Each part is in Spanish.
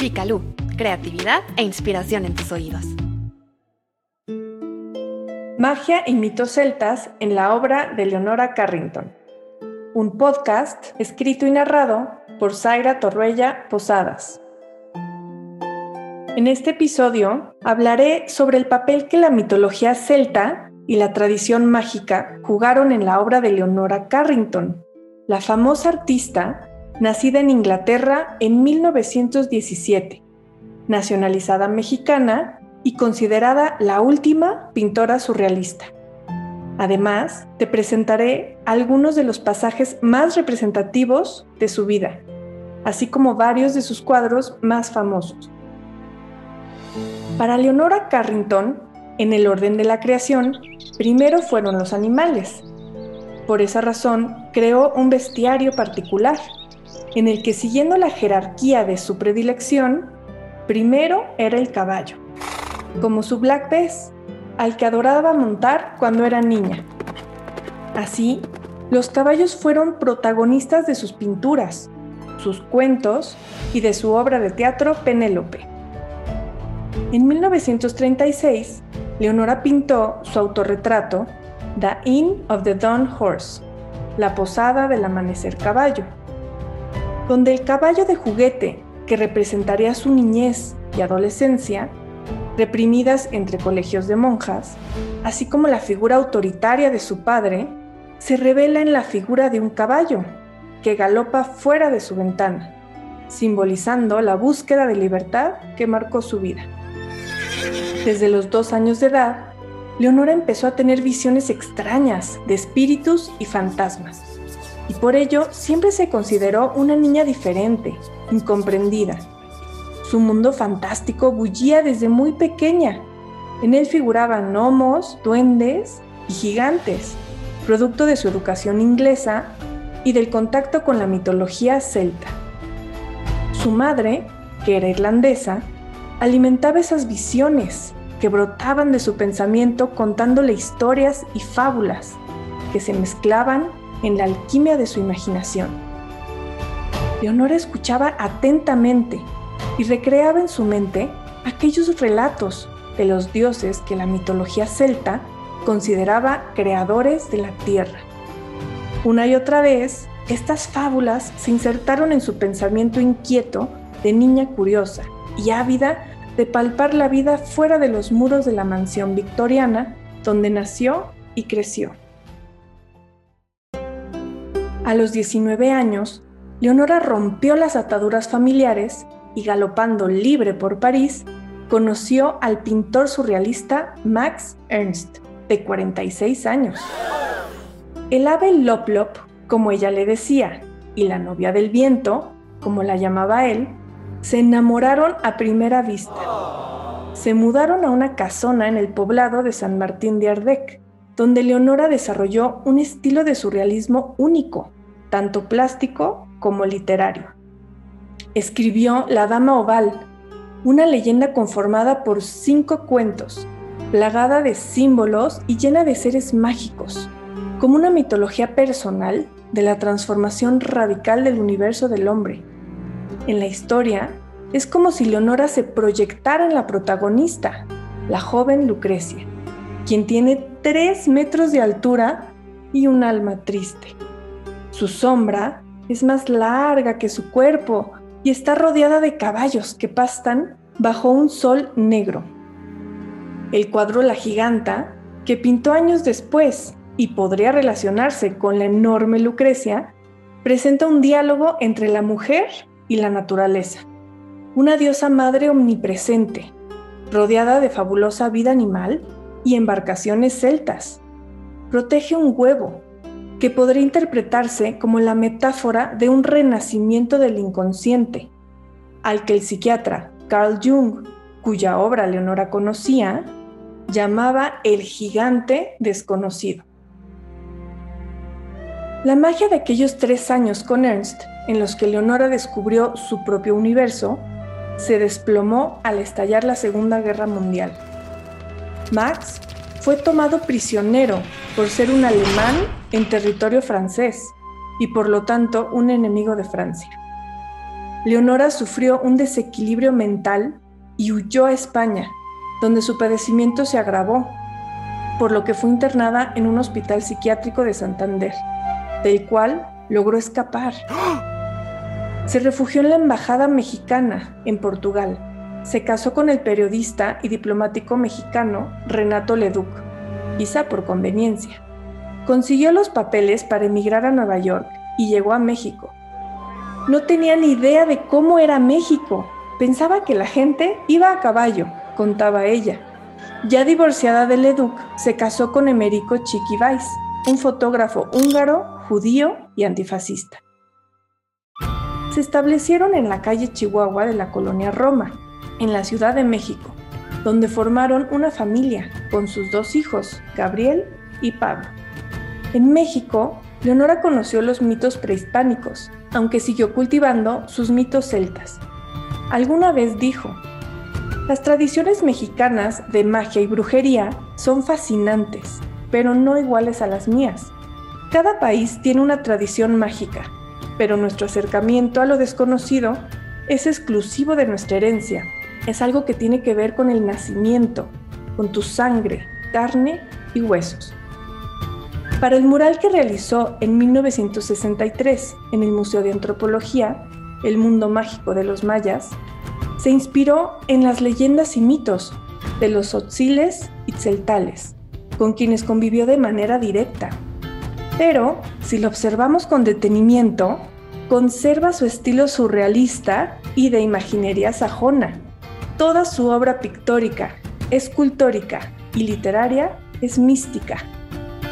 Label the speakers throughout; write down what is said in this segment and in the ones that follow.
Speaker 1: Picalú, creatividad e inspiración en tus oídos.
Speaker 2: Magia y mitos celtas en la obra de Leonora Carrington. Un podcast escrito y narrado por Zaira Torruella Posadas. En este episodio hablaré sobre el papel que la mitología celta y la tradición mágica jugaron en la obra de Leonora Carrington, la famosa artista nacida en Inglaterra en 1917, nacionalizada mexicana y considerada la última pintora surrealista. Además, te presentaré algunos de los pasajes más representativos de su vida, así como varios de sus cuadros más famosos. Para Leonora Carrington, en el orden de la creación, primero fueron los animales. Por esa razón, creó un bestiario particular, en el que siguiendo la jerarquía de su predilección, primero era el caballo, como su Black Bess, al que adoraba montar cuando era niña. Así, los caballos fueron protagonistas de sus pinturas, sus cuentos y de su obra de teatro Penélope. En 1936, Leonora pintó su autorretrato The Inn of the Dawn Horse, la posada del amanecer caballo, donde el caballo de juguete que representaría su niñez y adolescencia, reprimidas entre colegios de monjas, así como la figura autoritaria de su padre, se revela en la figura de un caballo que galopa fuera de su ventana, simbolizando la búsqueda de libertad que marcó su vida. Desde los dos años de edad, Leonora empezó a tener visiones extrañas de espíritus y fantasmas y por ello siempre se consideró una niña diferente, incomprendida. Su mundo fantástico bullía desde muy pequeña. En él figuraban gnomos, duendes y gigantes, producto de su educación inglesa y del contacto con la mitología celta. Su madre, que era irlandesa, alimentaba esas visiones que brotaban de su pensamiento contándole historias y fábulas que se mezclaban en la alquimia de su imaginación. Leonora escuchaba atentamente y recreaba en su mente aquellos relatos de los dioses que la mitología celta consideraba creadores de la tierra. Una y otra vez, estas fábulas se insertaron en su pensamiento inquieto de niña curiosa y ávida de palpar la vida fuera de los muros de la mansión victoriana donde nació y creció. A los 19 años, Leonora rompió las ataduras familiares y galopando libre por París, conoció al pintor surrealista Max Ernst, de 46 años. El ave Loplop, como ella le decía, y la novia del viento, como la llamaba él, se enamoraron a primera vista. Se mudaron a una casona en el poblado de San Martín de Ardec, donde Leonora desarrolló un estilo de surrealismo único, tanto plástico como literario. Escribió La Dama Oval, una leyenda conformada por cinco cuentos, plagada de símbolos y llena de seres mágicos, como una mitología personal de la transformación radical del universo del hombre. En la historia, es como si Leonora se proyectara en la protagonista, la joven Lucrecia, quien tiene tres metros de altura y un alma triste. Su sombra es más larga que su cuerpo y está rodeada de caballos que pastan bajo un sol negro. El cuadro La Giganta, que pintó años después y podría relacionarse con la enorme Lucrecia, presenta un diálogo entre la mujer y la naturaleza, una diosa madre omnipresente, rodeada de fabulosa vida animal y embarcaciones celtas. Protege un huevo, que podría interpretarse como la metáfora de un renacimiento del inconsciente, al que el psiquiatra Carl Jung, cuya obra Leonora conocía, llamaba el gigante desconocido. La magia de aquellos tres años con Ernst, en los que Leonora descubrió su propio universo, se desplomó al estallar la Segunda Guerra Mundial. Max fue tomado prisionero por ser un alemán en territorio francés y por lo tanto un enemigo de Francia. Leonora sufrió un desequilibrio mental y huyó a España, donde su padecimiento se agravó, por lo que fue internada en un hospital psiquiátrico de Santander, del cual logró escapar. Se refugió en la Embajada Mexicana, en Portugal. Se casó con el periodista y diplomático mexicano Renato Leduc, quizá por conveniencia. Consiguió los papeles para emigrar a Nueva York y llegó a México. No tenía ni idea de cómo era México. Pensaba que la gente iba a caballo, contaba ella. Ya divorciada de Leduc, se casó con Emerico Chiquibais, un fotógrafo húngaro, judío y antifascista. Se establecieron en la calle Chihuahua de la colonia Roma, en la Ciudad de México, donde formaron una familia con sus dos hijos, Gabriel y Pablo. En México, Leonora conoció los mitos prehispánicos, aunque siguió cultivando sus mitos celtas. Alguna vez dijo, las tradiciones mexicanas de magia y brujería son fascinantes, pero no iguales a las mías. Cada país tiene una tradición mágica, pero nuestro acercamiento a lo desconocido es exclusivo de nuestra herencia. Es algo que tiene que ver con el nacimiento, con tu sangre, carne y huesos. Para el mural que realizó en 1963 en el Museo de Antropología, El Mundo Mágico de los Mayas, se inspiró en las leyendas y mitos de los otziles y tzeltales, con quienes convivió de manera directa. Pero, si lo observamos con detenimiento, conserva su estilo surrealista y de imaginería sajona. Toda su obra pictórica, escultórica y literaria es mística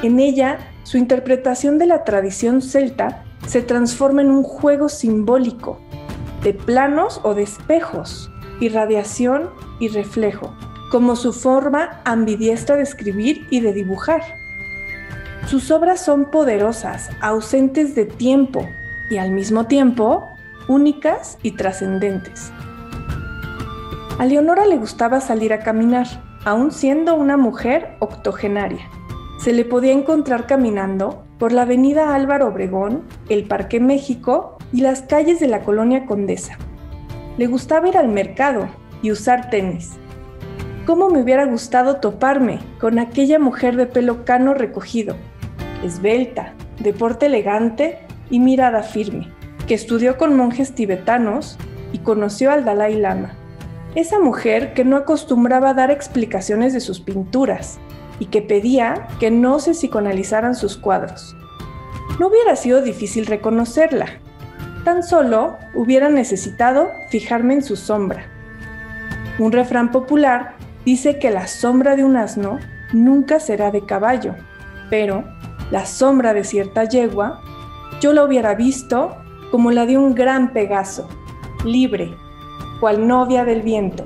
Speaker 2: en ella, su interpretación de la tradición celta se transforma en un juego simbólico de planos o de espejos, irradiación y reflejo, como su forma ambidiestra de escribir y de dibujar. Sus obras son poderosas, ausentes de tiempo y al mismo tiempo únicas y trascendentes. A Leonora le gustaba salir a caminar, aún siendo una mujer octogenaria se le podía encontrar caminando por la avenida Álvaro Obregón, el Parque México y las calles de la colonia Condesa. Le gustaba ir al mercado y usar tenis. ¿Cómo me hubiera gustado toparme con aquella mujer de pelo cano recogido, esbelta, de porte elegante y mirada firme, que estudió con monjes tibetanos y conoció al Dalai Lama? Esa mujer que no acostumbraba a dar explicaciones de sus pinturas, y que pedía que no se psicoanalizaran sus cuadros. No hubiera sido difícil reconocerla, tan solo hubiera necesitado fijarme en su sombra. Un refrán popular dice que la sombra de un asno nunca será de caballo, pero la sombra de cierta yegua yo la hubiera visto como la de un gran Pegaso, libre, cual novia del viento.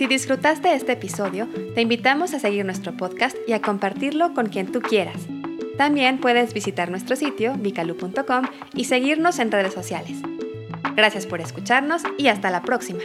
Speaker 1: Si disfrutaste este episodio, te invitamos a seguir nuestro podcast y a compartirlo con quien tú quieras. También puedes visitar nuestro sitio vicalu.com y seguirnos en redes sociales. Gracias por escucharnos y hasta la próxima.